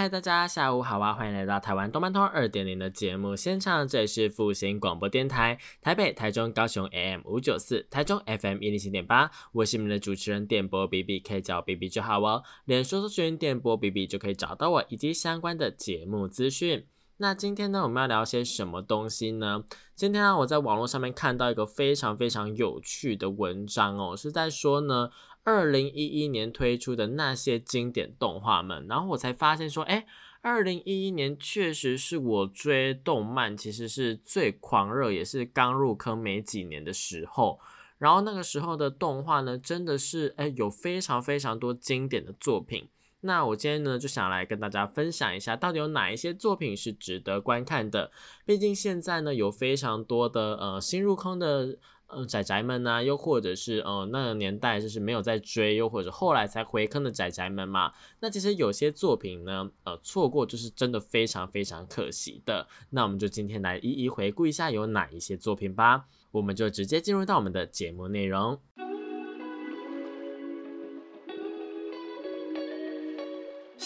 嗨，大家下午好啊！欢迎来到台湾动漫通二点零的节目现场，这里是复兴广播电台，台北、台中、高雄 AM 五九四，台中 FM 一零七点八，我是你们的主持人电波 B B，可以叫我 B B 就好哦。连说搜寻电波 B B 就可以找到我以及相关的节目资讯。那今天呢，我们要聊些什么东西呢？今天啊，我在网络上面看到一个非常非常有趣的文章哦，是在说呢。二零一一年推出的那些经典动画们，然后我才发现说，哎，二零一一年确实是我追动漫其实是最狂热，也是刚入坑没几年的时候。然后那个时候的动画呢，真的是哎有非常非常多经典的作品。那我今天呢就想来跟大家分享一下，到底有哪一些作品是值得观看的。毕竟现在呢有非常多的呃新入坑的。嗯，仔仔们呢，又或者是呃那个年代就是没有在追，又或者后来才回坑的仔仔们嘛。那其实有些作品呢，呃，错过就是真的非常非常可惜的。那我们就今天来一一回顾一下有哪一些作品吧。我们就直接进入到我们的节目内容。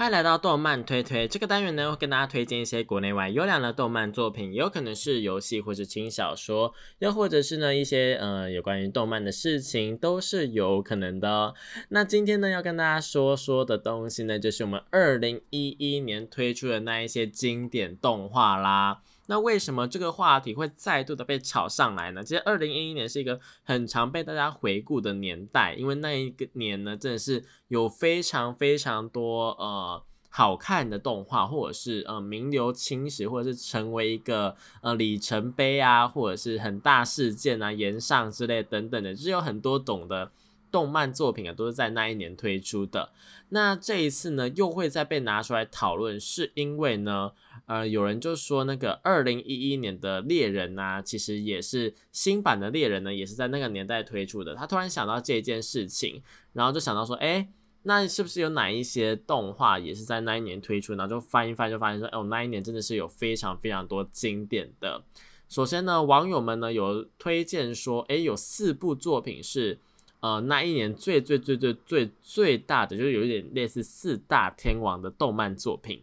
欢迎来到动漫推推这个单元呢，会跟大家推荐一些国内外优良的动漫作品，有可能是游戏或者轻小说，又或者是呢一些呃有关于动漫的事情，都是有可能的。那今天呢要跟大家说说的东西呢，就是我们二零一一年推出的那一些经典动画啦。那为什么这个话题会再度的被炒上来呢？其实二零一一年是一个很常被大家回顾的年代，因为那一个年呢，真的是有非常非常多呃好看的动画，或者是呃名留青史，或者是成为一个呃里程碑啊，或者是很大事件啊、延上之类等等的，就是有很多懂的。动漫作品啊，都是在那一年推出的。那这一次呢，又会再被拿出来讨论，是因为呢，呃，有人就说那个二零一一年的猎人啊，其实也是新版的猎人呢，也是在那个年代推出的。他突然想到这件事情，然后就想到说，哎，那是不是有哪一些动画也是在那一年推出？然后就翻一翻，就发现说，哦，那一年真的是有非常非常多经典的。首先呢，网友们呢有推荐说，哎，有四部作品是。呃，那一年最最最最最最大的，就是有一点类似四大天王的动漫作品。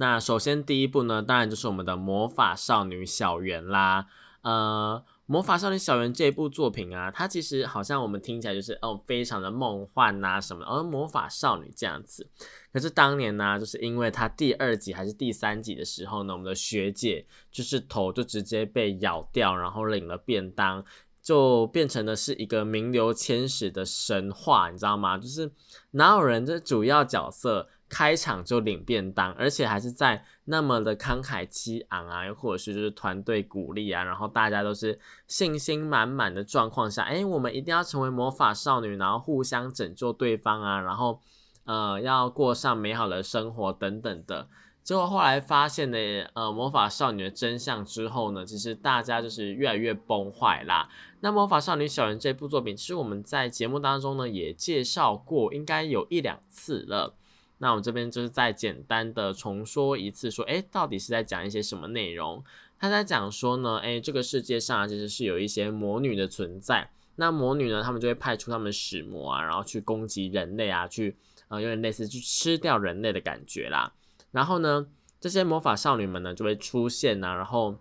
那首先第一部呢，当然就是我们的《魔法少女小圆》啦。呃，《魔法少女小圆》这部作品啊，它其实好像我们听起来就是哦，非常的梦幻呐什么，而魔法少女这样子。可是当年呢，就是因为它第二集还是第三集的时候呢，我们的学姐就是头就直接被咬掉，然后领了便当。就变成了是一个名留千史的神话，你知道吗？就是哪有人这主要角色开场就领便当，而且还是在那么的慷慨激昂啊，或者是就是团队鼓励啊，然后大家都是信心满满的状况下，哎，我们一定要成为魔法少女，然后互相拯救对方啊，然后呃要过上美好的生活等等的。结果后来发现呢，呃，魔法少女的真相之后呢，其实大家就是越来越崩坏啦。那魔法少女小圆这部作品，其实我们在节目当中呢也介绍过，应该有一两次了。那我们这边就是再简单的重说一次，说，哎，到底是在讲一些什么内容？他在讲说呢，哎，这个世界上其实是有一些魔女的存在。那魔女呢，他们就会派出他们使魔啊，然后去攻击人类啊，去呃，有点类似去吃掉人类的感觉啦。然后呢，这些魔法少女们呢就会出现呐，然后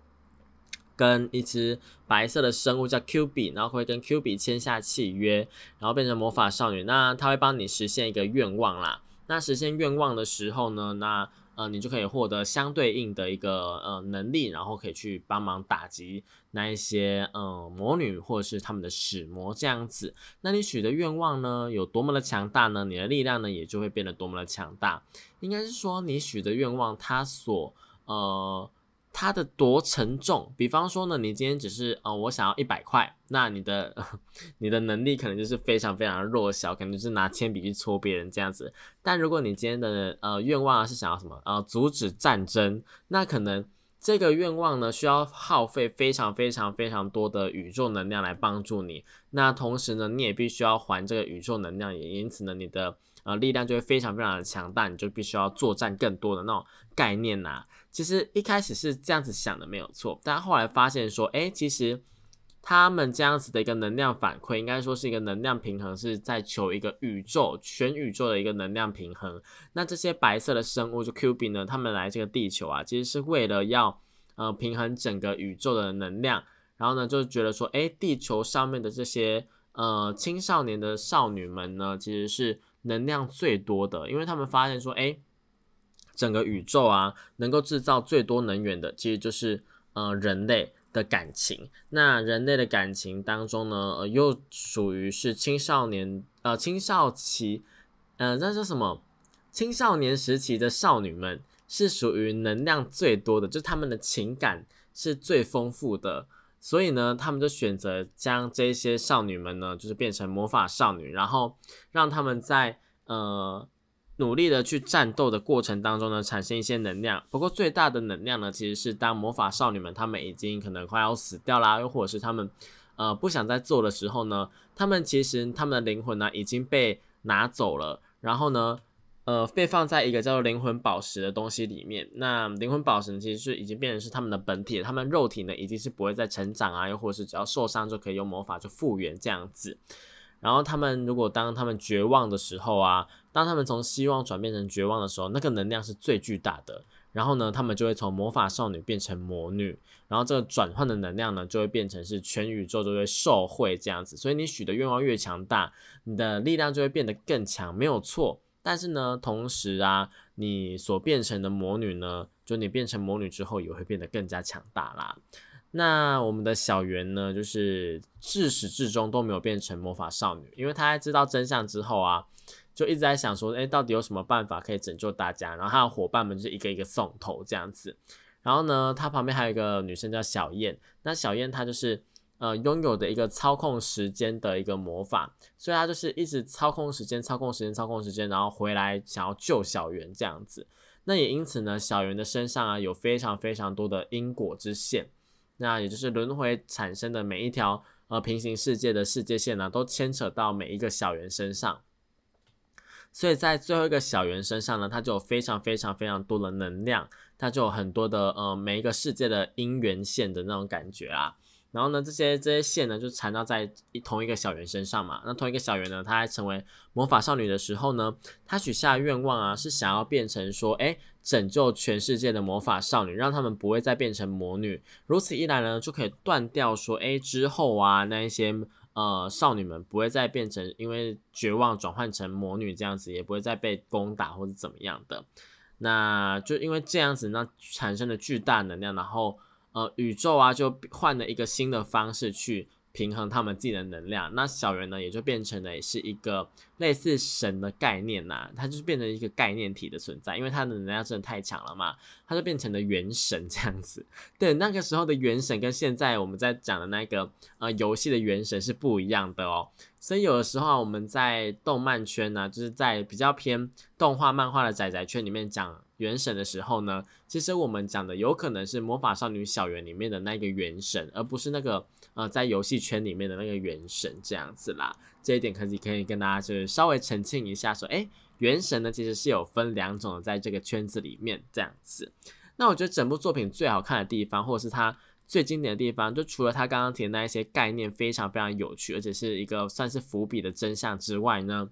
跟一只白色的生物叫 Q 比，然后会跟 Q 比签下契约，然后变成魔法少女。那她会帮你实现一个愿望啦。那实现愿望的时候呢，那呃，你就可以获得相对应的一个呃能力，然后可以去帮忙打击那一些呃魔女或者是他们的使魔这样子。那你许的愿望呢有多么的强大呢？你的力量呢也就会变得多么的强大。应该是说你许的愿望，它所呃。它的多沉重。比方说呢，你今天只是呃，我想要一百块，那你的 你的能力可能就是非常非常弱小，可能就是拿铅笔去戳别人这样子。但如果你今天的呃愿望是想要什么呃阻止战争，那可能这个愿望呢需要耗费非常非常非常多的宇宙能量来帮助你。那同时呢，你也必须要还这个宇宙能量，也因此呢，你的呃力量就会非常非常的强大，你就必须要作战更多的那种概念呐。其实一开始是这样子想的，没有错。但后来发现说，哎，其实他们这样子的一个能量反馈，应该说是一个能量平衡，是在求一个宇宙全宇宙的一个能量平衡。那这些白色的生物就 Q B 呢，他们来这个地球啊，其实是为了要呃平衡整个宇宙的能量。然后呢，就觉得说，哎，地球上面的这些呃青少年的少女们呢，其实是能量最多的，因为他们发现说，哎。整个宇宙啊，能够制造最多能源的，其实就是呃人类的感情。那人类的感情当中呢，呃，又属于是青少年呃青少期，呃，那是什么？青少年时期的少女们是属于能量最多的，就他们的情感是最丰富的。所以呢，他们就选择将这些少女们呢，就是变成魔法少女，然后让他们在呃。努力的去战斗的过程当中呢，产生一些能量。不过最大的能量呢，其实是当魔法少女们她们已经可能快要死掉啦，又或者是她们呃不想再做的时候呢，她们其实她们的灵魂呢已经被拿走了，然后呢呃被放在一个叫做灵魂宝石的东西里面。那灵魂宝石呢，其实是已经变成是他们的本体，他们肉体呢已经是不会再成长啊，又或者是只要受伤就可以用魔法就复原这样子。然后他们如果当他们绝望的时候啊，当他们从希望转变成绝望的时候，那个能量是最巨大的。然后呢，他们就会从魔法少女变成魔女，然后这个转换的能量呢，就会变成是全宇宙都会受惠这样子。所以你许的愿望越强大，你的力量就会变得更强，没有错。但是呢，同时啊，你所变成的魔女呢，就你变成魔女之后，也会变得更加强大啦。那我们的小圆呢，就是自始至终都没有变成魔法少女，因为她在知道真相之后啊，就一直在想说，哎，到底有什么办法可以拯救大家？然后她的伙伴们就是一个一个送头这样子。然后呢，她旁边还有一个女生叫小燕，那小燕她就是呃拥有的一个操控时间的一个魔法，所以他就是一直操控时间、操控时间、操控时间，然后回来想要救小圆这样子。那也因此呢，小圆的身上啊有非常非常多的因果之线。那也就是轮回产生的每一条呃平行世界的世界线呢，都牵扯到每一个小圆身上，所以在最后一个小圆身上呢，它就有非常非常非常多的能量，它就有很多的呃每一个世界的因缘线的那种感觉啊。然后呢，这些这些线呢，就缠绕在一同一个小圆身上嘛。那同一个小圆呢，她在成为魔法少女的时候呢，她许下愿望啊，是想要变成说，哎，拯救全世界的魔法少女，让他们不会再变成魔女。如此一来呢，就可以断掉说，哎，之后啊，那一些呃少女们不会再变成因为绝望转换成魔女这样子，也不会再被攻打或者怎么样的。那就因为这样子，那产生了巨大能量，然后。呃，宇宙啊，就换了一个新的方式去平衡他们自己的能量。那小圆呢，也就变成了也是一个类似神的概念呐，它就是变成一个概念体的存在，因为它的能量真的太强了嘛，它就变成了元神这样子。对，那个时候的元神跟现在我们在讲的那个呃游戏的元神是不一样的哦。所以有的时候啊，我们在动漫圈呢，就是在比较偏动画漫画的仔仔圈里面讲。元神的时候呢，其实我们讲的有可能是魔法少女小圆里面的那个元神，而不是那个呃在游戏圈里面的那个元神这样子啦。这一点可以可以跟大家就是稍微澄清一下，说哎，元神呢其实是有分两种的，在这个圈子里面这样子。那我觉得整部作品最好看的地方，或者是它最经典的地方，就除了它刚刚提的那一些概念非常非常有趣，而且是一个算是伏笔的真相之外呢。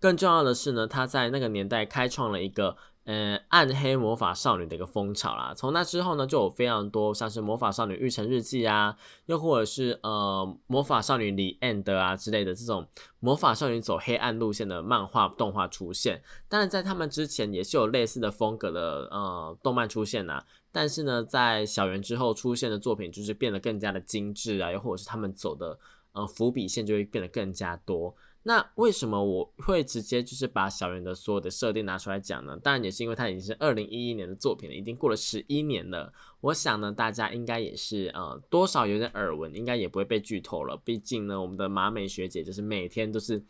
更重要的是呢，他在那个年代开创了一个呃暗黑魔法少女的一个风潮啦。从那之后呢，就有非常多像是魔法少女育成日记啊，又或者是呃魔法少女里 End 啊之类的这种魔法少女走黑暗路线的漫画动画出现。当然，在他们之前也是有类似的风格的呃动漫出现呐。但是呢，在小圆之后出现的作品，就是变得更加的精致啊，又或者是他们走的呃伏笔线就会变得更加多。那为什么我会直接就是把小圆的所有的设定拿出来讲呢？当然也是因为它已经是二零一一年的作品了，已经过了十一年了。我想呢，大家应该也是呃多少有点耳闻，应该也不会被剧透了。毕竟呢，我们的马美学姐就是每天都是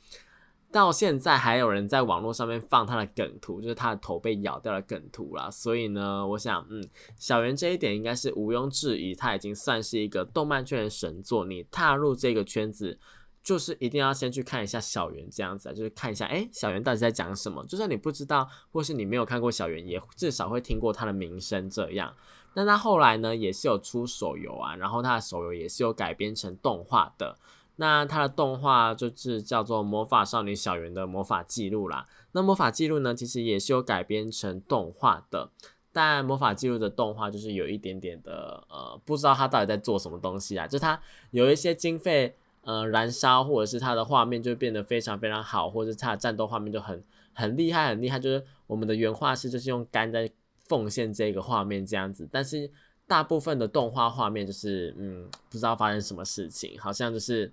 到现在还有人在网络上面放她的梗图，就是她的头被咬掉的梗图啦。所以呢，我想嗯，小圆这一点应该是毋庸置疑，他已经算是一个动漫圈的神作。你踏入这个圈子。就是一定要先去看一下小圆这样子啊，就是看一下，哎，小圆到底在讲什么？就算你不知道，或是你没有看过小圆，也至少会听过他的名声这样。那他后来呢，也是有出手游啊，然后他的手游也是有改编成动画的。那他的动画就是叫做《魔法少女小圆》的魔法记录啦。那魔法记录呢，其实也是有改编成动画的，但魔法记录的动画就是有一点点的，呃，不知道他到底在做什么东西啊，就他有一些经费。呃，燃烧或者是它的画面就变得非常非常好，或者是它的战斗画面就很很厉害很厉害，就是我们的原画师就是用肝在奉献这个画面这样子。但是大部分的动画画面就是嗯，不知道发生什么事情，好像就是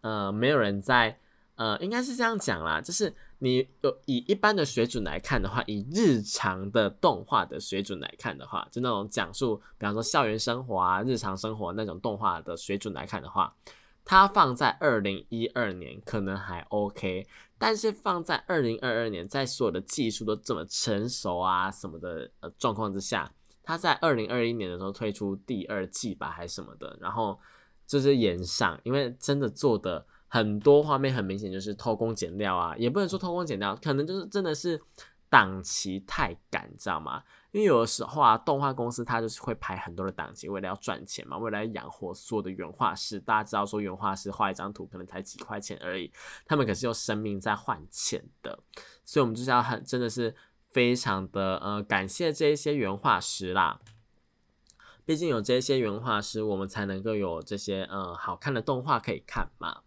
呃没有人在呃，应该是这样讲啦，就是你有以一般的水准来看的话，以日常的动画的水准来看的话，就那种讲述，比方说校园生活啊、日常生活那种动画的水准来看的话。它放在二零一二年可能还 OK，但是放在二零二二年，在所有的技术都这么成熟啊什么的呃状况之下，它在二零二一年的时候推出第二季吧还是什么的，然后就是延上，因为真的做的很多画面很明显就是偷工减料啊，也不能说偷工减料，可能就是真的是档期太赶，知道吗？因为有的时候啊，动画公司它就是会排很多的档期，为了要赚钱嘛，为了养活所有的原画师。大家知道说，原画师画一张图可能才几块钱而已，他们可是用生命在换钱的。所以，我们就是要很真的是非常的呃感谢这一些原画师啦。毕竟有这些原画师，我们才能够有这些呃好看的动画可以看嘛。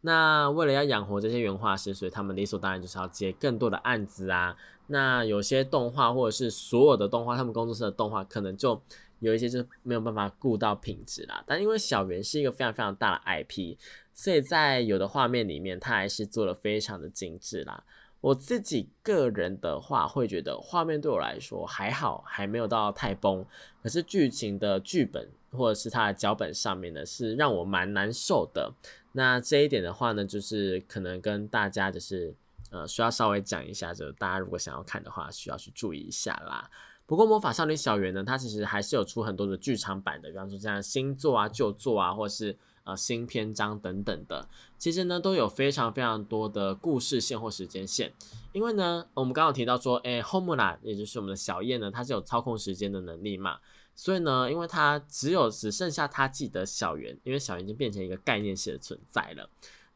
那为了要养活这些原画师，所以他们理所当然就是要接更多的案子啊。那有些动画或者是所有的动画，他们工作室的动画可能就有一些就是没有办法顾到品质啦。但因为小圆是一个非常非常大的 IP，所以在有的画面里面，它还是做的非常的精致啦。我自己个人的话，会觉得画面对我来说还好，还没有到太崩。可是剧情的剧本或者是它的脚本上面呢，是让我蛮难受的。那这一点的话呢，就是可能跟大家就是。呃，需要稍微讲一下，就大家如果想要看的话，需要去注意一下啦。不过魔法少女小圆呢，它其实还是有出很多的剧场版的，比方说像新作啊、旧作啊，或是呃新篇章等等的，其实呢都有非常非常多的故事线或时间线。因为呢，我们刚刚提到说，哎，Homura 也就是我们的小叶呢，它是有操控时间的能力嘛，所以呢，因为它只有只剩下它记得小圆，因为小圆已经变成一个概念式的存在了。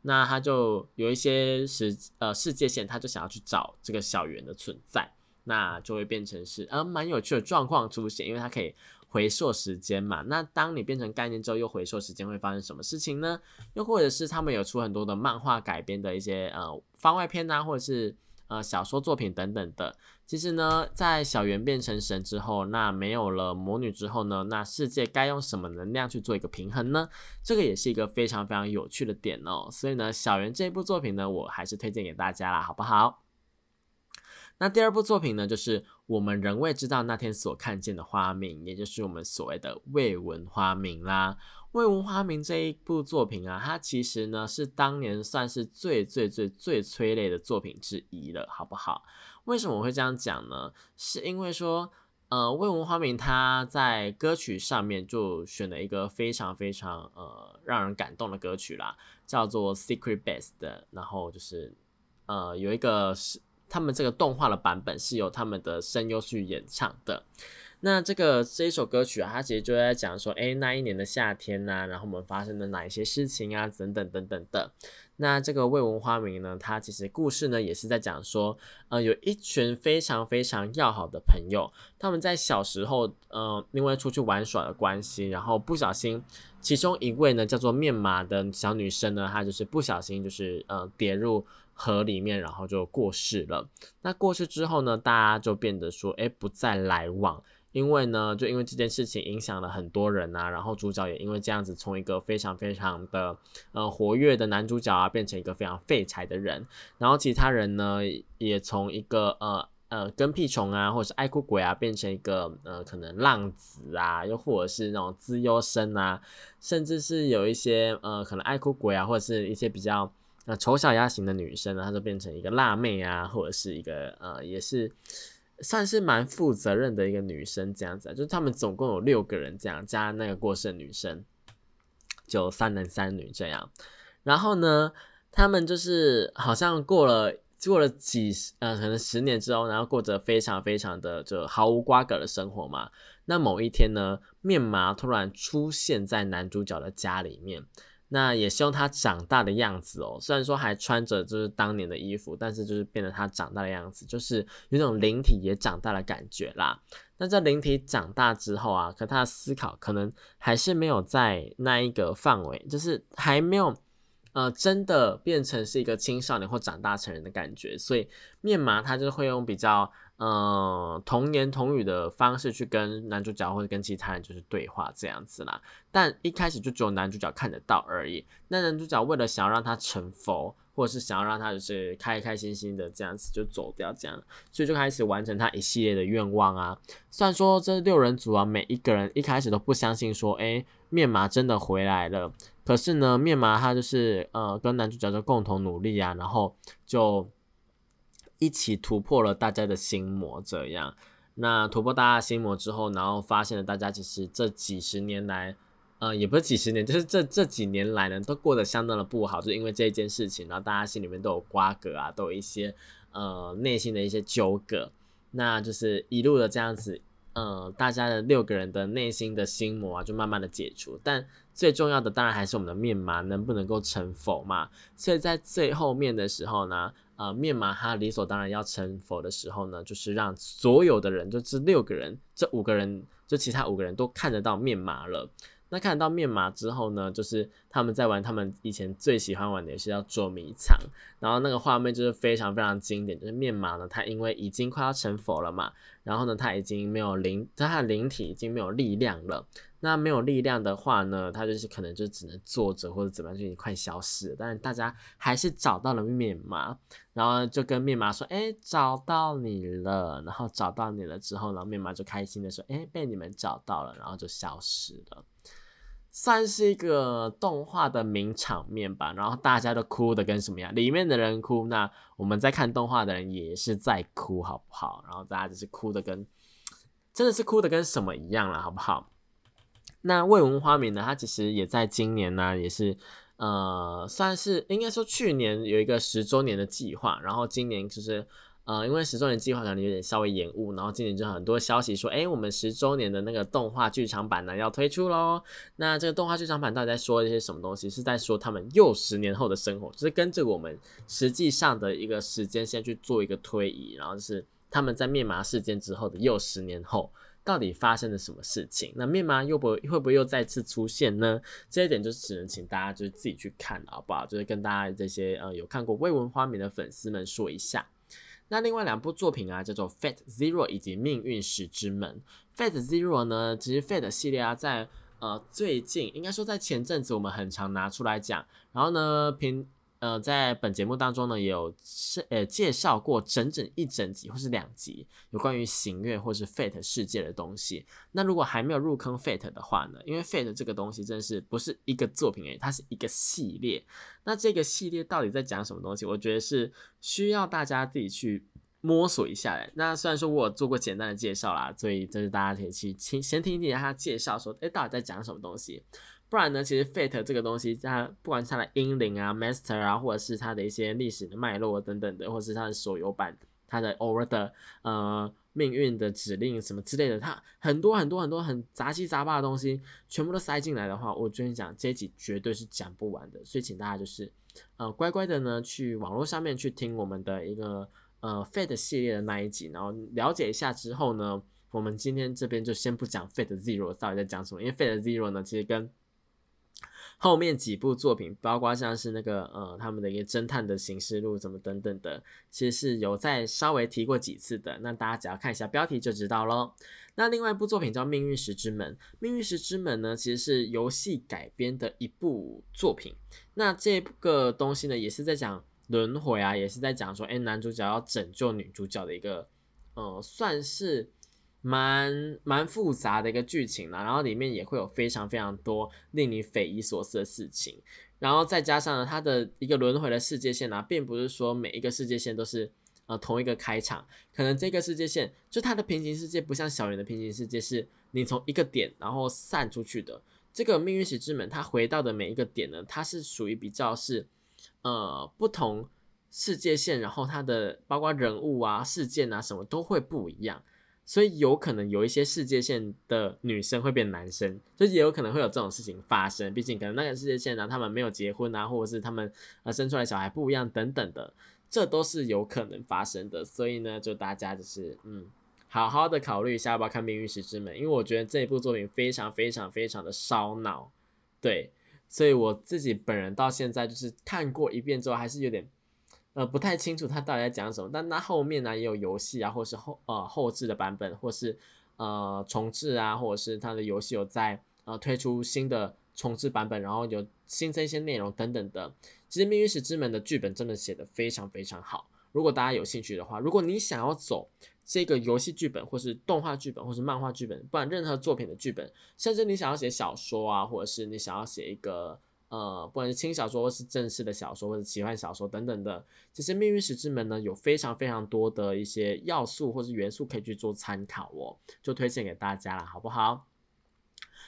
那他就有一些时呃世界线，他就想要去找这个小圆的存在，那就会变成是呃蛮有趣的状况出现，因为它可以回溯时间嘛。那当你变成概念之后，又回溯时间会发生什么事情呢？又或者是他们有出很多的漫画改编的一些呃番外篇呐，或者是。呃，小说作品等等的，其实呢，在小圆变成神之后，那没有了魔女之后呢，那世界该用什么能量去做一个平衡呢？这个也是一个非常非常有趣的点哦。所以呢，小圆这一部作品呢，我还是推荐给大家啦，好不好？那第二部作品呢，就是我们仍未知道那天所看见的花名，也就是我们所谓的未闻花名啦。未闻花名这一部作品啊，它其实呢是当年算是最最最最催泪的作品之一了，好不好？为什么我会这样讲呢？是因为说，呃，未闻花名他在歌曲上面就选了一个非常非常呃让人感动的歌曲啦，叫做《Secret Best》的，然后就是呃有一个是。他们这个动画的版本是由他们的声优去演唱的。那这个这一首歌曲啊，它其实就在讲说，哎，那一年的夏天呐，然后我们发生了哪一些事情啊，等等等等的。那这个未闻花名呢，它其实故事呢也是在讲说，呃，有一群非常非常要好的朋友，他们在小时候，呃，因为出去玩耍的关系，然后不小心，其中一位呢叫做面麻的小女生呢，她就是不小心就是呃跌入。河里面，然后就过世了。那过世之后呢，大家就变得说，哎，不再来往，因为呢，就因为这件事情影响了很多人啊，然后主角也因为这样子从一个非常非常的呃活跃的男主角啊，变成一个非常废柴的人，然后其他人呢也从一个呃呃跟屁虫啊，或者是爱哭鬼啊，变成一个呃可能浪子啊，又或者是那种资优生啊，甚至是有一些呃可能爱哭鬼啊，或者是一些比较呃丑小鸭型的女生呢，她就变成一个辣妹啊，或者是一个呃也是。算是蛮负责任的一个女生，这样子，就是他们总共有六个人，这样加那个过世的女生，就三男三女这样。然后呢，他们就是好像过了过了几十呃，可能十年之后，然后过着非常非常的就毫无瓜葛的生活嘛。那某一天呢，面麻突然出现在男主角的家里面。那也希望他长大的样子哦，虽然说还穿着就是当年的衣服，但是就是变得他长大的样子，就是有种灵体也长大的感觉啦。那在灵体长大之后啊，可他的思考可能还是没有在那一个范围，就是还没有呃真的变成是一个青少年或长大成人的感觉，所以面麻他就会用比较。嗯，童言童语的方式去跟男主角或者跟其他人就是对话这样子啦，但一开始就只有男主角看得到而已。那男主角为了想要让他成佛，或者是想要让他就是开开心心的这样子就走掉这样，所以就开始完成他一系列的愿望啊。虽然说这六人组啊，每一个人一开始都不相信说，哎，面麻真的回来了。可是呢，面麻他就是呃跟男主角就共同努力啊，然后就。一起突破了大家的心魔，这样，那突破大家心魔之后，然后发现了大家其实这几十年来，呃，也不是几十年，就是这这几年来呢，都过得相当的不好，就因为这件事情，然后大家心里面都有瓜葛啊，都有一些呃内心的一些纠葛，那就是一路的这样子，呃，大家的六个人的内心的心魔啊，就慢慢的解除，但最重要的当然还是我们的面麻能不能够成佛嘛，所以在最后面的时候呢。呃，面麻他理所当然要成佛的时候呢，就是让所有的人，就这六个人，这五个人，就其他五个人都看得到面麻了。那看得到面麻之后呢，就是他们在玩他们以前最喜欢玩的游戏叫捉迷藏，然后那个画面就是非常非常经典，就是面麻呢，他因为已经快要成佛了嘛，然后呢，他已经没有灵，他的灵体已经没有力量了。那没有力量的话呢，他就是可能就只能坐着或者怎么样，就已经快消失了。但是大家还是找到了面麻，然后就跟面麻说：“哎，找到你了。”然后找到你了之后呢，面麻就开心的说：“哎，被你们找到了。”然后就消失了，算是一个动画的名场面吧。然后大家都哭的跟什么样？里面的人哭，那我们在看动画的人也是在哭，好不好？然后大家就是哭的跟真的是哭的跟什么一样了，好不好？那未闻花名呢？它其实也在今年呢，也是呃，算是应该说去年有一个十周年的计划，然后今年就是呃，因为十周年计划可能有点稍微延误，然后今年就很多消息说，哎，我们十周年的那个动画剧场版呢要推出喽。那这个动画剧场版到底在说一些什么东西？是在说他们又十年后的生活，就是跟着我们实际上的一个时间线去做一个推移，然后是他们在灭麻事件之后的又十年后。到底发生了什么事情？那面麻又不会不会又再次出现呢？这一点就只能请大家就是自己去看，好不好？就是跟大家这些呃有看过未闻花名的粉丝们说一下。那另外两部作品啊，叫做《Fate Zero》以及《命运石之门》。《Fate Zero》呢，其实《Fate》系列啊，在呃最近应该说在前阵子我们很常拿出来讲，然后呢平。呃，在本节目当中呢，有是呃介绍过整整一整集或是两集有关于行月或是 Fate 世界的东西。那如果还没有入坑 Fate 的话呢，因为 Fate 这个东西真的是不是一个作品诶，它是一个系列。那这个系列到底在讲什么东西？我觉得是需要大家自己去摸索一下的。那虽然说我有做过简单的介绍啦，所以就是大家可以去听先听一听他介绍，说哎到底在讲什么东西。不然呢？其实 Fate 这个东西，它不管是它的英灵啊、Master 啊，或者是它的一些历史的脉络等等的，或者是它的手游版、它的 Over 的呃命运的指令什么之类的，它很多很多很多很杂七杂八的东西，全部都塞进来的话，我跟你讲，这一集绝对是讲不完的。所以请大家就是呃乖乖的呢，去网络上面去听我们的一个呃 Fate 系列的那一集，然后了解一下之后呢，我们今天这边就先不讲 Fate Zero 到底在讲什么，因为 Fate Zero 呢，其实跟后面几部作品，包括像是那个呃，他们的一个侦探的行事录，什么等等的，其实是有在稍微提过几次的。那大家只要看一下标题就知道喽。那另外一部作品叫《命运石之门》，《命运石之门》呢，其实是游戏改编的一部作品。那这个东西呢，也是在讲轮回啊，也是在讲说，哎，男主角要拯救女主角的一个，呃，算是蛮蛮复杂的一个剧情啦。然后里面也会有非常非常多令你匪夷所思的事情。然后再加上呢，它的一个轮回的世界线啊，并不是说每一个世界线都是。呃，同一个开场，可能这个世界线就它的平行世界不像小圆的平行世界，是你从一个点然后散出去的。这个命运石之门，它回到的每一个点呢，它是属于比较是呃不同世界线，然后它的包括人物啊、事件啊什么都会不一样，所以有可能有一些世界线的女生会变男生，就是也有可能会有这种事情发生。毕竟可能那个世界线呢，他们没有结婚啊，或者是他们呃生出来小孩不一样等等的。这都是有可能发生的，所以呢，就大家就是嗯，好好的考虑一下要不要看《命运石之门》，因为我觉得这一部作品非常非常非常的烧脑，对，所以我自己本人到现在就是看过一遍之后，还是有点呃不太清楚他到底在讲什么。但它后面呢也有游戏啊，或是后呃后置的版本，或是呃重置啊，或者是它的游戏有在呃推出新的重置版本，然后有新增一些内容等等的。其实《命运石之门》的剧本真的写的非常非常好。如果大家有兴趣的话，如果你想要走这个游戏剧本，或是动画剧本，或是漫画剧本，不管任何作品的剧本，甚至你想要写小说啊，或者是你想要写一个呃，不管是轻小说，或是正式的小说，或者奇幻小说等等的，其实《命运石之门》呢有非常非常多的一些要素或是元素可以去做参考哦，就推荐给大家了，好不好？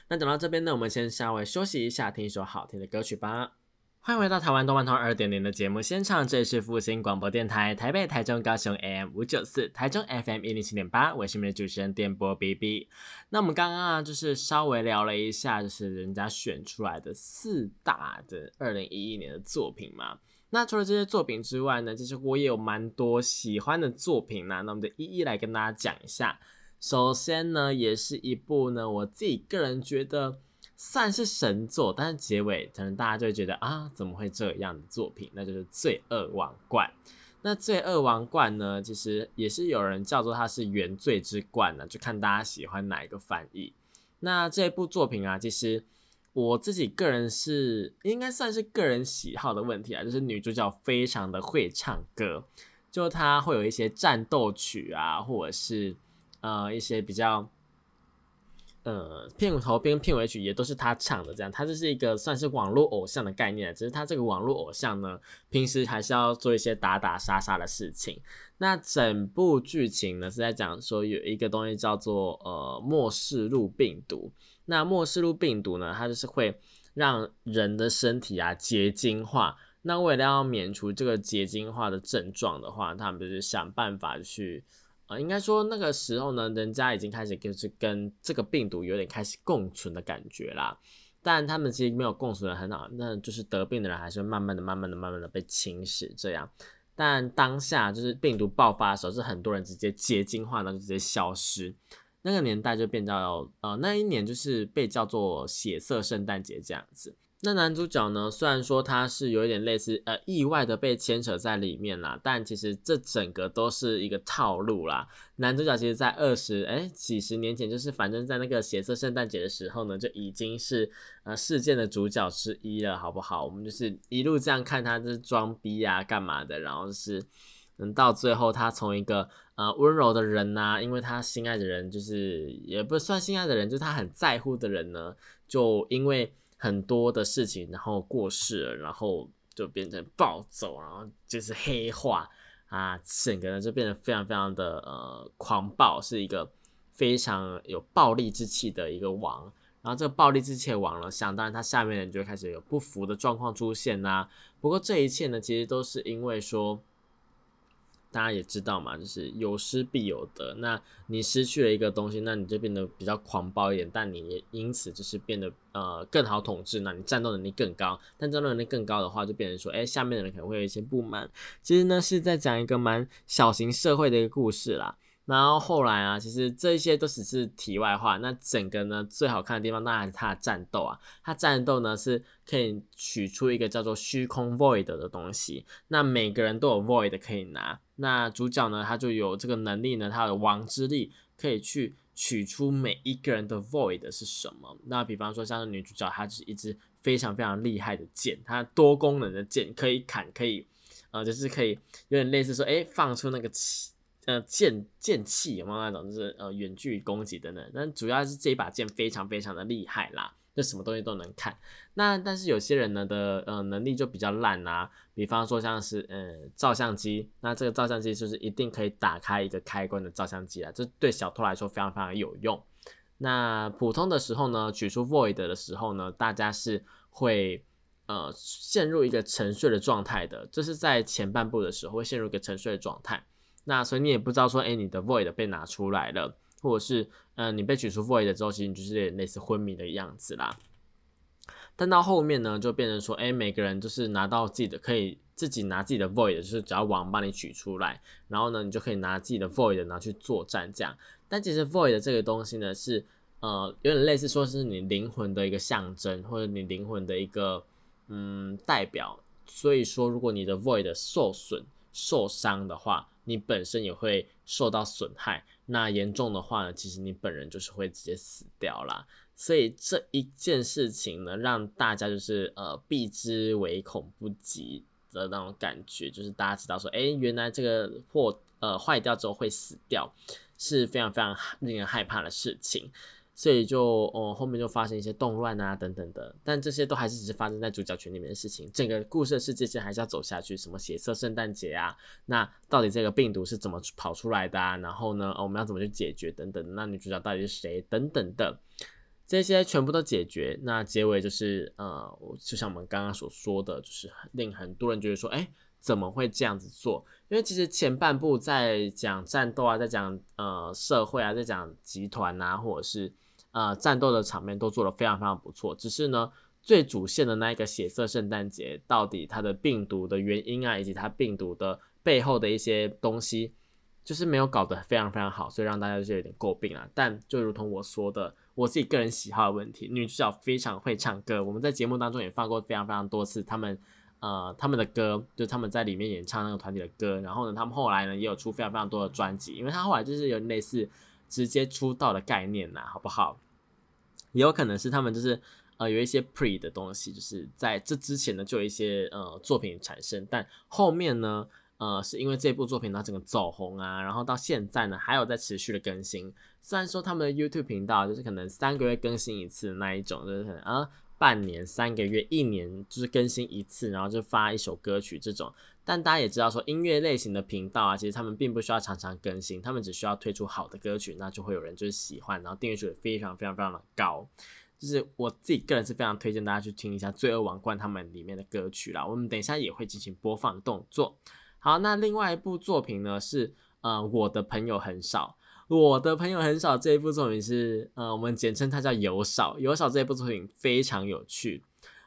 那讲到这边呢，我们先稍微休息一下，听一首好听的歌曲吧。欢迎回到台湾动漫通二点零的节目现场，这里是复兴广播电台台北、台中、高雄 AM 五九四，台中 FM 一零七点八，我是你们的主持人电波 BB。那我们刚刚啊，就是稍微聊了一下，就是人家选出来的四大的二零一一年的作品嘛。那除了这些作品之外呢，其实我也有蛮多喜欢的作品呢，那我们就一一来跟大家讲一下。首先呢，也是一部呢，我自己个人觉得。算是神作，但是结尾可能大家就会觉得啊，怎么会这样的作品？那就是《罪恶王冠》。那《罪恶王冠》呢，其实也是有人叫做它是原罪之冠呢，就看大家喜欢哪一个翻译。那这部作品啊，其实我自己个人是应该算是个人喜好的问题啊，就是女主角非常的会唱歌，就她会有一些战斗曲啊，或者是呃一些比较。呃，片头跟片尾曲也都是他唱的，这样，他就是一个算是网络偶像的概念，只是他这个网络偶像呢，平时还是要做一些打打杀杀的事情。那整部剧情呢是在讲说有一个东西叫做呃末世录病毒，那末世录病毒呢，它就是会让人的身体啊结晶化，那为了要免除这个结晶化的症状的话，他们就是想办法去。啊，应该说那个时候呢，人家已经开始就是跟这个病毒有点开始共存的感觉啦。但他们其实没有共存的很好，那就是得病的人还是慢慢的、慢慢的、慢慢的被侵蚀这样。但当下就是病毒爆发的时候，是很多人直接结晶化，呢，就直接消失。那个年代就变叫呃，那一年就是被叫做血色圣诞节这样子。那男主角呢？虽然说他是有一点类似呃意外的被牵扯在里面啦，但其实这整个都是一个套路啦。男主角其实，在二十哎几十年前，就是反正在那个血色圣诞节的时候呢，就已经是呃事件的主角之一了，好不好？我们就是一路这样看他，就是装逼啊，干嘛的？然后是嗯，到最后他从一个呃温柔的人呐，因为他心爱的人就是也不算心爱的人，就是他很在乎的人呢，就因为。很多的事情，然后过世了，然后就变成暴走，然后就是黑化啊，整个人就变得非常非常的呃狂暴，是一个非常有暴力之气的一个王。然后这个暴力之气的王呢，想当然他下面人就开始有不服的状况出现呐。不过这一切呢，其实都是因为说。大家也知道嘛，就是有失必有得。那你失去了一个东西，那你就变得比较狂暴一点，但你也因此就是变得呃更好统治。那你战斗能力更高，但战斗能力更高的话，就变成说，哎，下面的人可能会有一些不满。其实呢，是在讲一个蛮小型社会的一个故事啦。然后后来啊，其实这些都只是题外话。那整个呢，最好看的地方当然是它的战斗啊。它战斗呢是可以取出一个叫做虚空 void 的东西。那每个人都有 void 可以拿。那主角呢，他就有这个能力呢，他的王之力可以去取出每一个人的 void 是什么。那比方说像是女主角，她就是一支非常非常厉害的剑，它多功能的剑，可以砍，可以呃，就是可以有点类似说，哎，放出那个气。呃，剑剑气有没有那种就是呃远距离攻击的呢？但主要是这一把剑非常非常的厉害啦，就什么东西都能看。那但是有些人呢的呃能力就比较烂啊，比方说像是呃照相机，那这个照相机就是一定可以打开一个开关的照相机啊，这对小偷来说非常非常有用。那普通的时候呢，取出 void 的时候呢，大家是会呃陷入一个沉睡的状态的，这是在前半部的时候会陷入一个沉睡的状态。那所以你也不知道说，哎，你的 void 被拿出来了，或者是，嗯，你被取出 void 之后，其实你就是类似昏迷的样子啦。但到后面呢，就变成说，哎，每个人就是拿到自己的，可以自己拿自己的 void，就是只要网帮你取出来，然后呢，你就可以拿自己的 void 拿去作战这样。但其实 void 这个东西呢，是呃，有点类似说是你灵魂的一个象征，或者你灵魂的一个嗯代表。所以说，如果你的 void 受损、受伤的话，你本身也会受到损害，那严重的话呢，其实你本人就是会直接死掉啦。所以这一件事情呢，让大家就是呃避之唯恐不及的那种感觉，就是大家知道说，哎，原来这个破呃坏掉之后会死掉，是非常非常令人害怕的事情。所以就哦，后面就发生一些动乱啊，等等的，但这些都还是只是发生在主角群里面的事情，整个故事的世界线还是要走下去。什么血色圣诞节啊，那到底这个病毒是怎么跑出来的啊？然后呢，我们要怎么去解决等等？那女主角到底是谁？等等的，这些全部都解决。那结尾就是呃，就像我们刚刚所说的，就是令很多人觉得说，哎。怎么会这样子做？因为其实前半部在讲战斗啊，在讲呃社会啊，在讲集团啊，或者是呃战斗的场面都做得非常非常不错。只是呢，最主线的那一个血色圣诞节，到底它的病毒的原因啊，以及它病毒的背后的一些东西，就是没有搞得非常非常好，所以让大家就有点诟病啊。但就如同我说的，我自己个人喜好的问题，女主角非常会唱歌，我们在节目当中也放过非常非常多次，他们。呃，他们的歌就他们在里面演唱那个团体的歌，然后呢，他们后来呢也有出非常非常多的专辑，因为他后来就是有类似直接出道的概念呐，好不好？也有可能是他们就是呃有一些 pre 的东西，就是在这之前呢就有一些呃作品产生，但后面呢呃是因为这部作品它整个走红啊，然后到现在呢还有在持续的更新，虽然说他们的 YouTube 频道就是可能三个月更新一次那一种，就是可能啊。半年、三个月、一年，就是更新一次，然后就发一首歌曲这种。但大家也知道，说音乐类型的频道啊，其实他们并不需要常常更新，他们只需要推出好的歌曲，那就会有人就是喜欢，然后订阅数也非常非常非常的高。就是我自己个人是非常推荐大家去听一下《罪恶王冠》他们里面的歌曲啦。我们等一下也会进行播放动作。好，那另外一部作品呢是呃，我的朋友很少。我的朋友很少这一部作品是，呃，我们简称它叫有少。有少这一部作品非常有趣，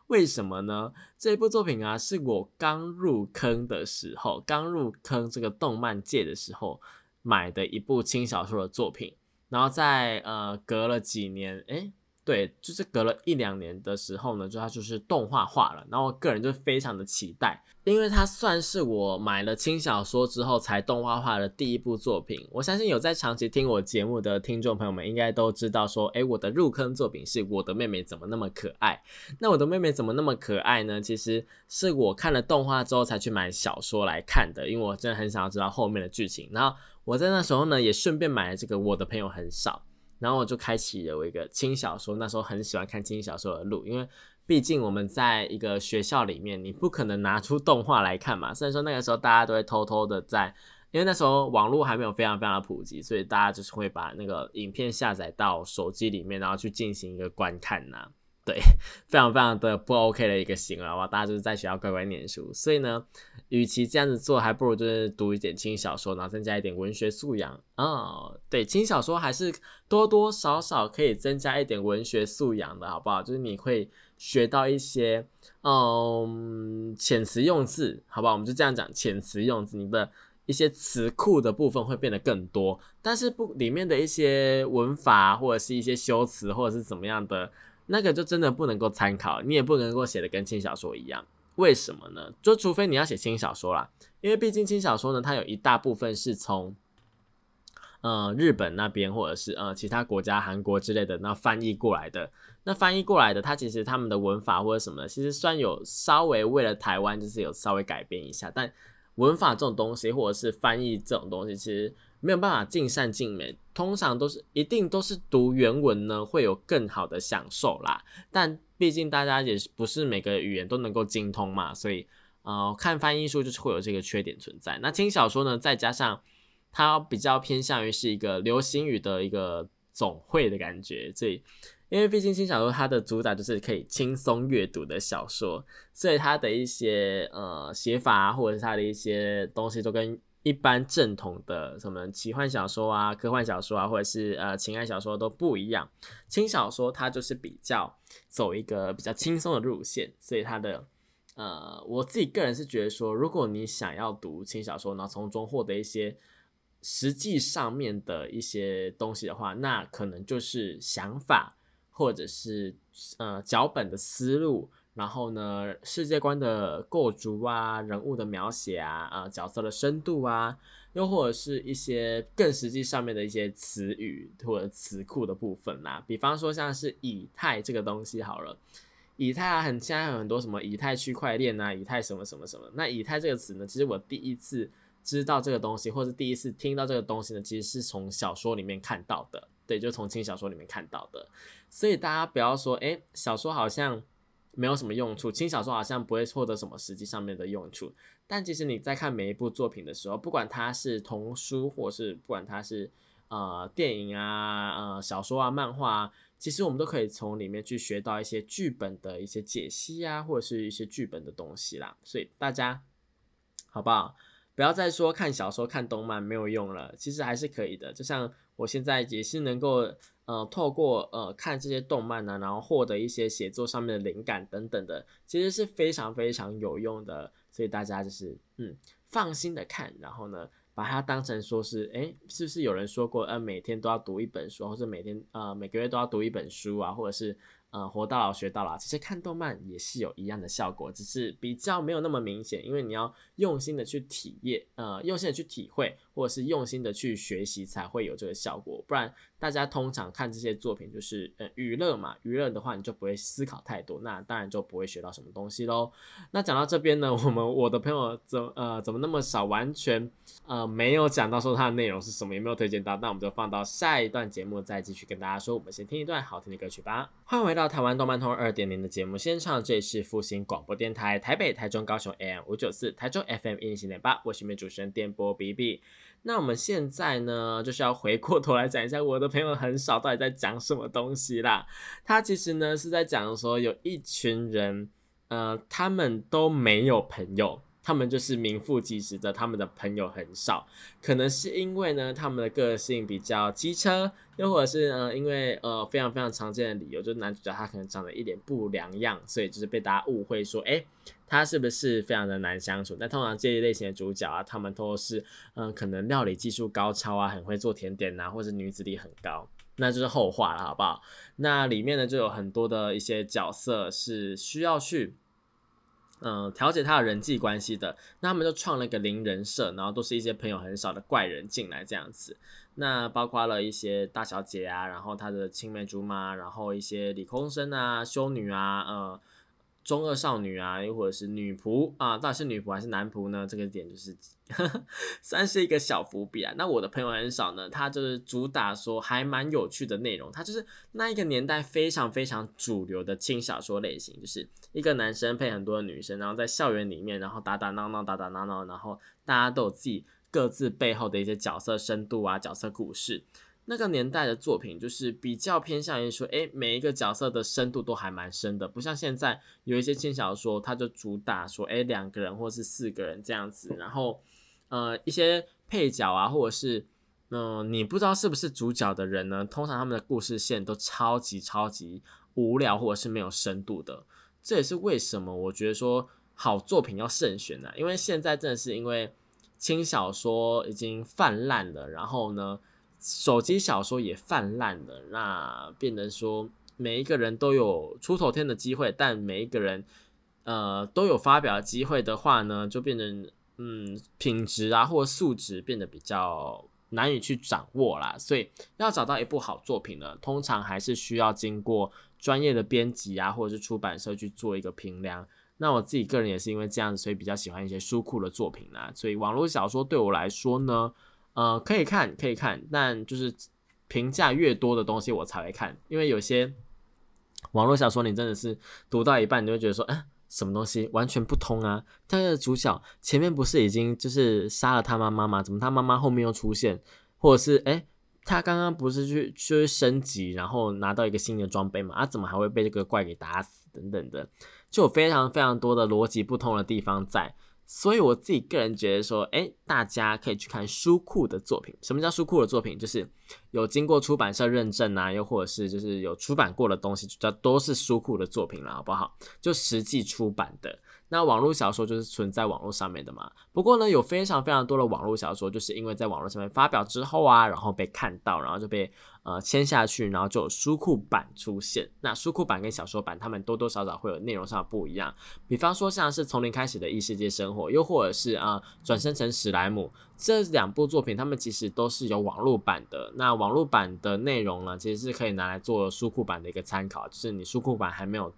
为什么呢？这部作品啊，是我刚入坑的时候，刚入坑这个动漫界的时候买的一部轻小说的作品。然后在呃隔了几年，诶。对，就是隔了一两年的时候呢，就它就是动画化了。然后我个人就非常的期待，因为它算是我买了轻小说之后才动画化的第一部作品。我相信有在长期听我节目的听众朋友们应该都知道，说，诶，我的入坑作品是我的妹妹怎么那么可爱？那我的妹妹怎么那么可爱呢？其实是我看了动画之后才去买小说来看的，因为我真的很想要知道后面的剧情。然后我在那时候呢，也顺便买了这个。我的朋友很少。然后我就开启了我一个轻小说，那时候很喜欢看轻小说的路，因为毕竟我们在一个学校里面，你不可能拿出动画来看嘛。虽然说那个时候大家都会偷偷的在，因为那时候网络还没有非常非常的普及，所以大家就是会把那个影片下载到手机里面，然后去进行一个观看呐。对，非常非常的不 OK 的一个行为哇！大家就是在学校乖乖念书，所以呢，与其这样子做，还不如就是读一点轻小说，然后增加一点文学素养啊。对，轻小说还是多多少少可以增加一点文学素养的，好不好？就是你会学到一些嗯遣词用字，好不好？我们就这样讲，遣词用字，你的一些词库的部分会变得更多，但是不里面的一些文法或者是一些修辞或者是怎么样的。那个就真的不能够参考，你也不能够写的跟轻小说一样，为什么呢？就除非你要写轻小说啦，因为毕竟轻小说呢，它有一大部分是从，呃日本那边或者是呃其他国家韩国之类的那翻译过来的。那翻译过来的，它其实他们的文法或者什么，其实虽然有稍微为了台湾就是有稍微改变一下，但文法这种东西或者是翻译这种东西，其实没有办法尽善尽美，通常都是一定都是读原文呢会有更好的享受啦。但毕竟大家也是不是每个语言都能够精通嘛，所以呃看翻译书就是会有这个缺点存在。那轻小说呢，再加上它比较偏向于是一个流行语的一个总会的感觉，所以。因为毕竟轻小说它的主打就是可以轻松阅读的小说，所以它的一些呃写法或者是它的一些东西都跟一般正统的什么奇幻小说啊、科幻小说啊，或者是呃情感小说都不一样。轻小说它就是比较走一个比较轻松的路线，所以它的呃我自己个人是觉得说，如果你想要读轻小说，然后从中获得一些实际上面的一些东西的话，那可能就是想法。或者是呃脚本的思路，然后呢世界观的构筑啊，人物的描写啊，啊角色的深度啊，又或者是一些更实际上面的一些词语或者词库的部分啦。比方说像是以太这个东西好了，以太啊很现在有很多什么以太区块链啊，以太什么什么什么。那以太这个词呢，其实我第一次知道这个东西，或者第一次听到这个东西呢，其实是从小说里面看到的。对，就从轻小说里面看到的，所以大家不要说，哎，小说好像没有什么用处，轻小说好像不会获得什么实际上面的用处。但其实你在看每一部作品的时候，不管它是童书，或是不管它是呃电影啊、呃小说啊、漫画啊，其实我们都可以从里面去学到一些剧本的一些解析啊，或者是一些剧本的东西啦。所以大家好不好？不要再说看小说、看动漫没有用了，其实还是可以的。就像我现在也是能够，呃，透过呃看这些动漫呢，然后获得一些写作上面的灵感等等的，其实是非常非常有用的。所以大家就是嗯放心的看，然后呢把它当成说是，哎，是不是有人说过，呃，每天都要读一本书，或者每天呃每个月都要读一本书啊，或者是。呃，活到老学到老，其实看动漫也是有一样的效果，只是比较没有那么明显，因为你要用心的去体验，呃，用心的去体会，或者是用心的去学习，才会有这个效果。不然，大家通常看这些作品就是呃娱乐嘛，娱乐的话你就不会思考太多，那当然就不会学到什么东西喽。那讲到这边呢，我们我的朋友怎呃怎么那么少，完全呃没有讲到说它的内容是什么，也没有推荐到，那我们就放到下一段节目再继续跟大家说。我们先听一段好听的歌曲吧，欢迎回到。台湾动漫通二点零的节目现场，这里是复兴广播电台台北、台中、高雄 AM 五九四，台中 FM 一零七点八，我是你们主持人电波 B B。那我们现在呢，就是要回过头来讲一下，我的朋友很少到底在讲什么东西啦。他其实呢是在讲说，有一群人，呃，他们都没有朋友。他们就是名副其实的，他们的朋友很少，可能是因为呢，他们的个性比较机车，又或者是呃，因为呃非常非常常见的理由，就是男主角他可能长得一脸不良样，所以就是被大家误会说，哎，他是不是非常的难相处？但通常这一类型的主角啊，他们都是嗯，可能料理技术高超啊，很会做甜点呐，或者女子力很高，那就是后话了，好不好？那里面呢，就有很多的一些角色是需要去。嗯，调节他的人际关系的，那他们就创了一个零人设，然后都是一些朋友很少的怪人进来这样子。那包括了一些大小姐啊，然后他的青梅竹马，然后一些理工生啊、修女啊，呃。中二少女啊，又或者是女仆啊，到底是女仆还是男仆呢？这个点就是 算是一个小伏笔啊。那我的朋友很少呢，他就是主打说还蛮有趣的内容，他就是那一个年代非常非常主流的轻小说类型，就是一个男生配很多女生，然后在校园里面，然后打打闹闹，打打闹闹，然后大家都有自己各自背后的一些角色深度啊，角色故事。那个年代的作品就是比较偏向于说，哎，每一个角色的深度都还蛮深的，不像现在有一些轻小说，它就主打说，哎，两个人或是四个人这样子，然后，呃，一些配角啊，或者是，嗯，你不知道是不是主角的人呢，通常他们的故事线都超级超级无聊，或者是没有深度的。这也是为什么我觉得说好作品要慎选呢？因为现在真的是因为轻小说已经泛滥了，然后呢。手机小说也泛滥了，那变成说每一个人都有出头天的机会，但每一个人呃都有发表机会的话呢，就变成嗯品质啊或素质变得比较难以去掌握啦。所以要找到一部好作品呢，通常还是需要经过专业的编辑啊，或者是出版社去做一个评量。那我自己个人也是因为这样子，所以比较喜欢一些书库的作品啦。所以网络小说对我来说呢，呃，可以看，可以看，但就是评价越多的东西我才会看，因为有些网络小说你真的是读到一半，你就会觉得说，哎，什么东西完全不通啊？但是主角前面不是已经就是杀了他妈妈吗？怎么他妈妈后面又出现？或者是哎，他刚刚不是去去升级，然后拿到一个新的装备嘛？啊，怎么还会被这个怪给打死？等等的。就有非常非常多的逻辑不通的地方在，所以我自己个人觉得说，哎，大家可以去看书库的作品。什么叫书库的作品？就是有经过出版社认证啊，又或者是就是有出版过的东西，就叫都是书库的作品了，好不好？就实际出版的。那网络小说就是存在网络上面的嘛。不过呢，有非常非常多的网络小说，就是因为在网络上面发表之后啊，然后被看到，然后就被呃签下去，然后就有书库版出现。那书库版跟小说版，他们多多少少会有内容上不一样。比方说像是从零开始的异世界生活，又或者是啊转生成史莱姆这两部作品，他们其实都是有网络版的。那网络版的内容呢，其实是可以拿来做书库版的一个参考，就是你书库版还没有。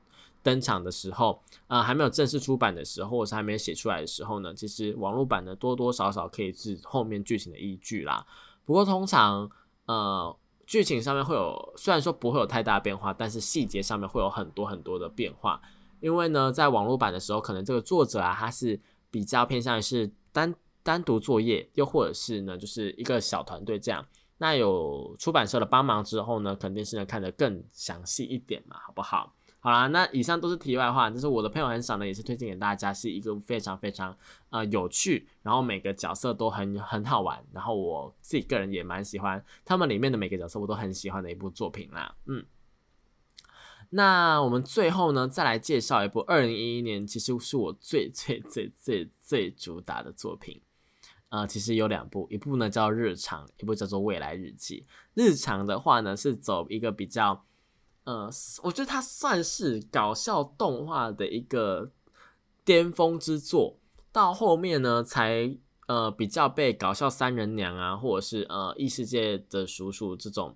登场的时候，呃，还没有正式出版的时候，或是还没有写出来的时候呢，其实网络版呢多多少少可以是后面剧情的依据啦。不过通常，呃，剧情上面会有，虽然说不会有太大变化，但是细节上面会有很多很多的变化。因为呢，在网络版的时候，可能这个作者啊，他是比较偏向于是单单独作业，又或者是呢，就是一个小团队这样。那有出版社的帮忙之后呢，肯定是能看得更详细一点嘛，好不好？好啦，那以上都是题外话，就是我的朋友很少呢，也是推荐给大家，是一个非常非常呃有趣，然后每个角色都很很好玩，然后我自己个人也蛮喜欢他们里面的每个角色，我都很喜欢的一部作品啦。嗯，那我们最后呢，再来介绍一部二零一一年，其实是我最最最最最主打的作品。呃，其实有两部，一部呢叫《日常》，一部叫做《未来日记》。日常的话呢，是走一个比较。呃，我觉得它算是搞笑动画的一个巅峰之作，到后面呢才呃比较被搞笑三人娘啊，或者是呃异世界的叔叔这种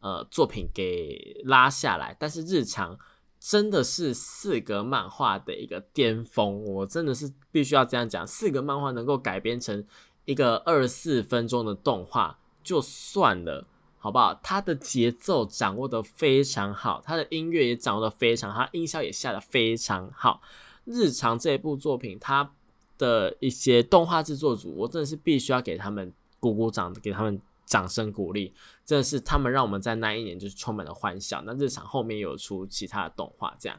呃作品给拉下来。但是日常真的是四格漫画的一个巅峰，我真的是必须要这样讲，四格漫画能够改编成一个二十四分钟的动画就算了。好不好？他的节奏掌握的非常好，他的音乐也掌握的非常好，音效也下的非常好。日常这部作品，他的一些动画制作组，我真的是必须要给他们鼓鼓掌，给他们掌声鼓励。真的是他们让我们在那一年就是充满了欢笑。那日常后面有出其他的动画，这样，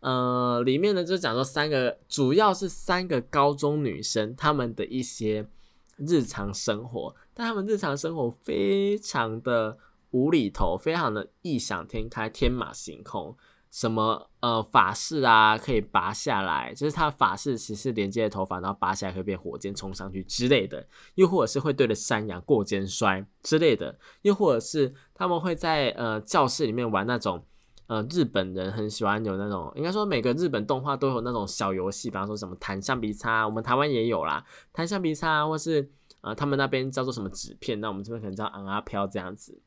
呃，里面呢就讲说三个，主要是三个高中女生，她们的一些。日常生活，但他们日常生活非常的无厘头，非常的异想天开、天马行空。什么呃法式啊，可以拔下来，就是他法式其实连接的头发，然后拔下来可以变火箭冲上去之类的，又或者是会对着山羊过肩摔之类的，又或者是他们会在呃教室里面玩那种。呃，日本人很喜欢有那种，应该说每个日本动画都有那种小游戏，比方说什么弹橡皮擦，我们台湾也有啦，弹橡皮擦，或是啊他们那边叫做什么纸片，那我们这边可能叫昂阿飘这样子。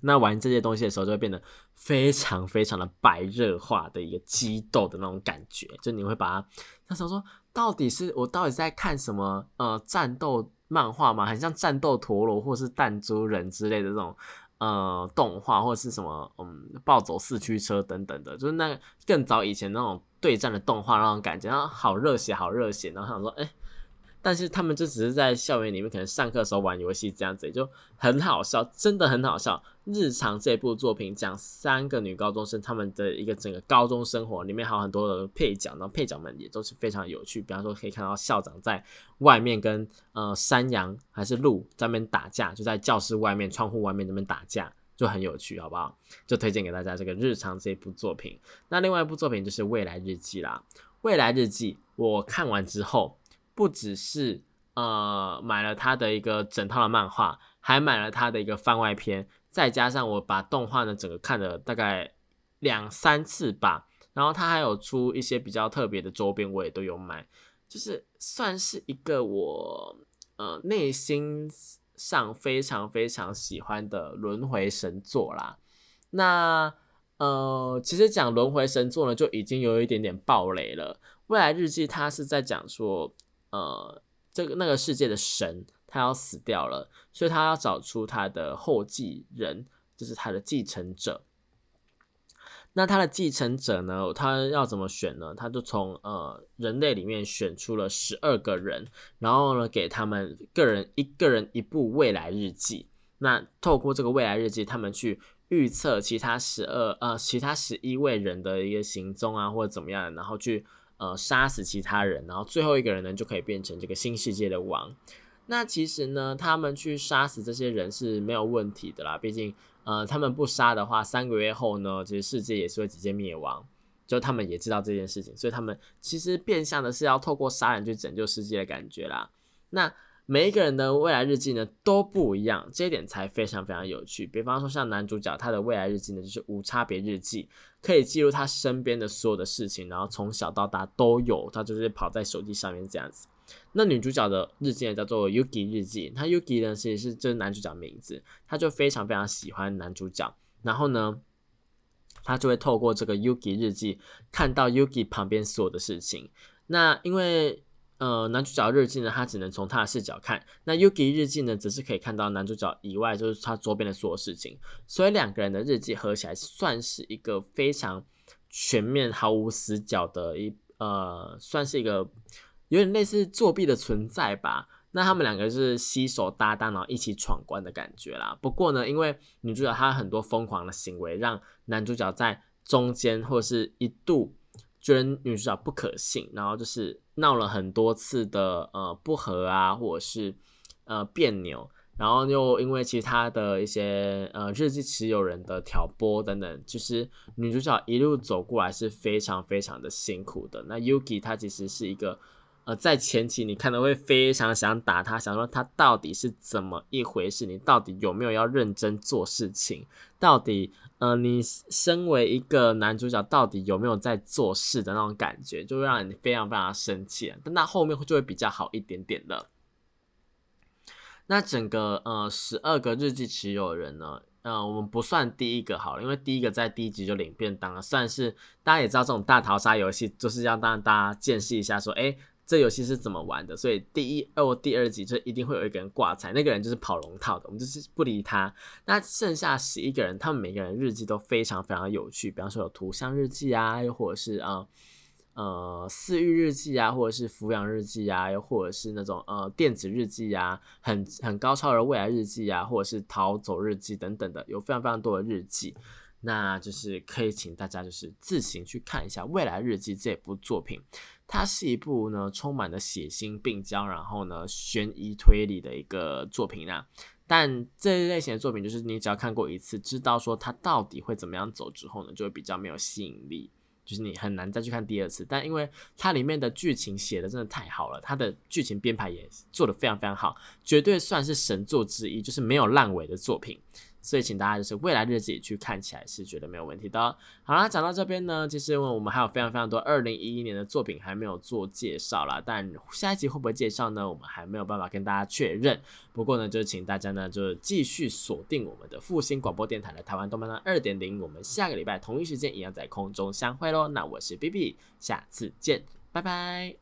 那玩这些东西的时候，就会变得非常非常的白热化的一个激斗的那种感觉，就你会把它那时候说，到底是我到底在看什么呃战斗漫画吗？很像战斗陀螺或是弹珠人之类的这种。呃，动画或者是什么，嗯，暴走四驱车等等的，就是那更早以前那种对战的动画那种感觉，然后好热血，好热血，然后想说，哎。但是他们就只是在校园里面，可能上课时候玩游戏这样子，就很好笑，真的很好笑。日常这部作品讲三个女高中生，他们的一个整个高中生活里面还有很多的配角，然后配角们也都是非常有趣。比方说，可以看到校长在外面跟呃山羊还是鹿在那边打架，就在教室外面窗户外面那边打架，就很有趣，好不好？就推荐给大家这个日常这部作品。那另外一部作品就是《未来日记》啦，《未来日记》我看完之后。不只是呃买了他的一个整套的漫画，还买了他的一个番外篇，再加上我把动画呢整个看了大概两三次吧。然后他还有出一些比较特别的周边，我也都有买，就是算是一个我呃内心上非常非常喜欢的轮回神作啦。那呃，其实讲轮回神作呢，就已经有一点点暴雷了。未来日记它是在讲说，呃，这个那个世界的神他要死掉了，所以他要找出他的后继人，就是他的继承者。那他的继承者呢？他要怎么选呢？他就从呃人类里面选出了十二个人，然后呢给他们个人一个人一部未来日记。那透过这个未来日记，他们去预测其他十二呃其他十一位人的一个行踪啊，或者怎么样，然后去呃杀死其他人，然后最后一个人呢就可以变成这个新世界的王。那其实呢，他们去杀死这些人是没有问题的啦，毕竟。呃，他们不杀的话，三个月后呢，其实世界也是会直接灭亡。就他们也知道这件事情，所以他们其实变相的是要透过杀人去拯救世界的感觉啦。那每一个人的未来日记呢都不一样，这一点才非常非常有趣。比方说像男主角他的未来日记呢，就是无差别日记，可以记录他身边的所有的事情，然后从小到大都有，他就是跑在手机上面这样子。那女主角的日记呢，叫做 Yuki 日记。她 Yuki 呢，其实是这是男主角名字。她就非常非常喜欢男主角，然后呢，她就会透过这个 Yuki 日记看到 Yuki 旁边所有的事情。那因为呃，男主角日记呢，他只能从他的视角看；那 Yuki 日记呢，只是可以看到男主角以外，就是他周边的所有事情。所以两个人的日记合起来，算是一个非常全面、毫无死角的一呃，算是一个。有点类似作弊的存在吧？那他们两个是携手搭档，然后一起闯关的感觉啦。不过呢，因为女主角她很多疯狂的行为，让男主角在中间或者是一度觉得女主角不可信，然后就是闹了很多次的呃不和啊，或者是呃别扭。然后又因为其他的一些呃日记持有人的挑拨等等，其实女主角一路走过来是非常非常的辛苦的。那 Yuki 她其实是一个。呃，在前期你看到会非常想打他，想说他到底是怎么一回事？你到底有没有要认真做事情？到底呃，你身为一个男主角，到底有没有在做事的那种感觉，就会让你非常非常生气。但那后面就会比较好一点点的。那整个呃十二个日记持有人呢，呃，我们不算第一个好了，因为第一个在第一集就领便当了，算是大家也知道这种大逃杀游戏就是要让大家见识一下，说哎。这游戏是怎么玩的？所以第一、哦、第二集就一定会有一个人挂彩，那个人就是跑龙套的，我们就是不理他。那剩下十一个人，他们每个人日记都非常非常有趣，比方说有图像日记啊，又或者是啊呃私欲日记啊，或者是抚养日记啊，又或者是那种呃电子日记啊，很很高超的未来日记啊，或者是逃走日记等等的，有非常非常多的日记。那就是可以请大家就是自行去看一下《未来日记》这部作品。它是一部呢充满了血腥、病娇，然后呢悬疑推理的一个作品啊。但这一类型的作品，就是你只要看过一次，知道说它到底会怎么样走之后呢，就会比较没有吸引力，就是你很难再去看第二次。但因为它里面的剧情写的真的太好了，它的剧情编排也做的非常非常好，绝对算是神作之一，就是没有烂尾的作品。所以，请大家就是未来日子去看起来是觉得没有问题的。好啦，讲到这边呢，其实我们还有非常非常多二零一一年的作品还没有做介绍啦。但下一集会不会介绍呢？我们还没有办法跟大家确认。不过呢，就请大家呢，就继续锁定我们的复兴广播电台的台湾动漫的二点零。我们下个礼拜同一时间一样在空中相会喽。那我是 B B，下次见，拜拜。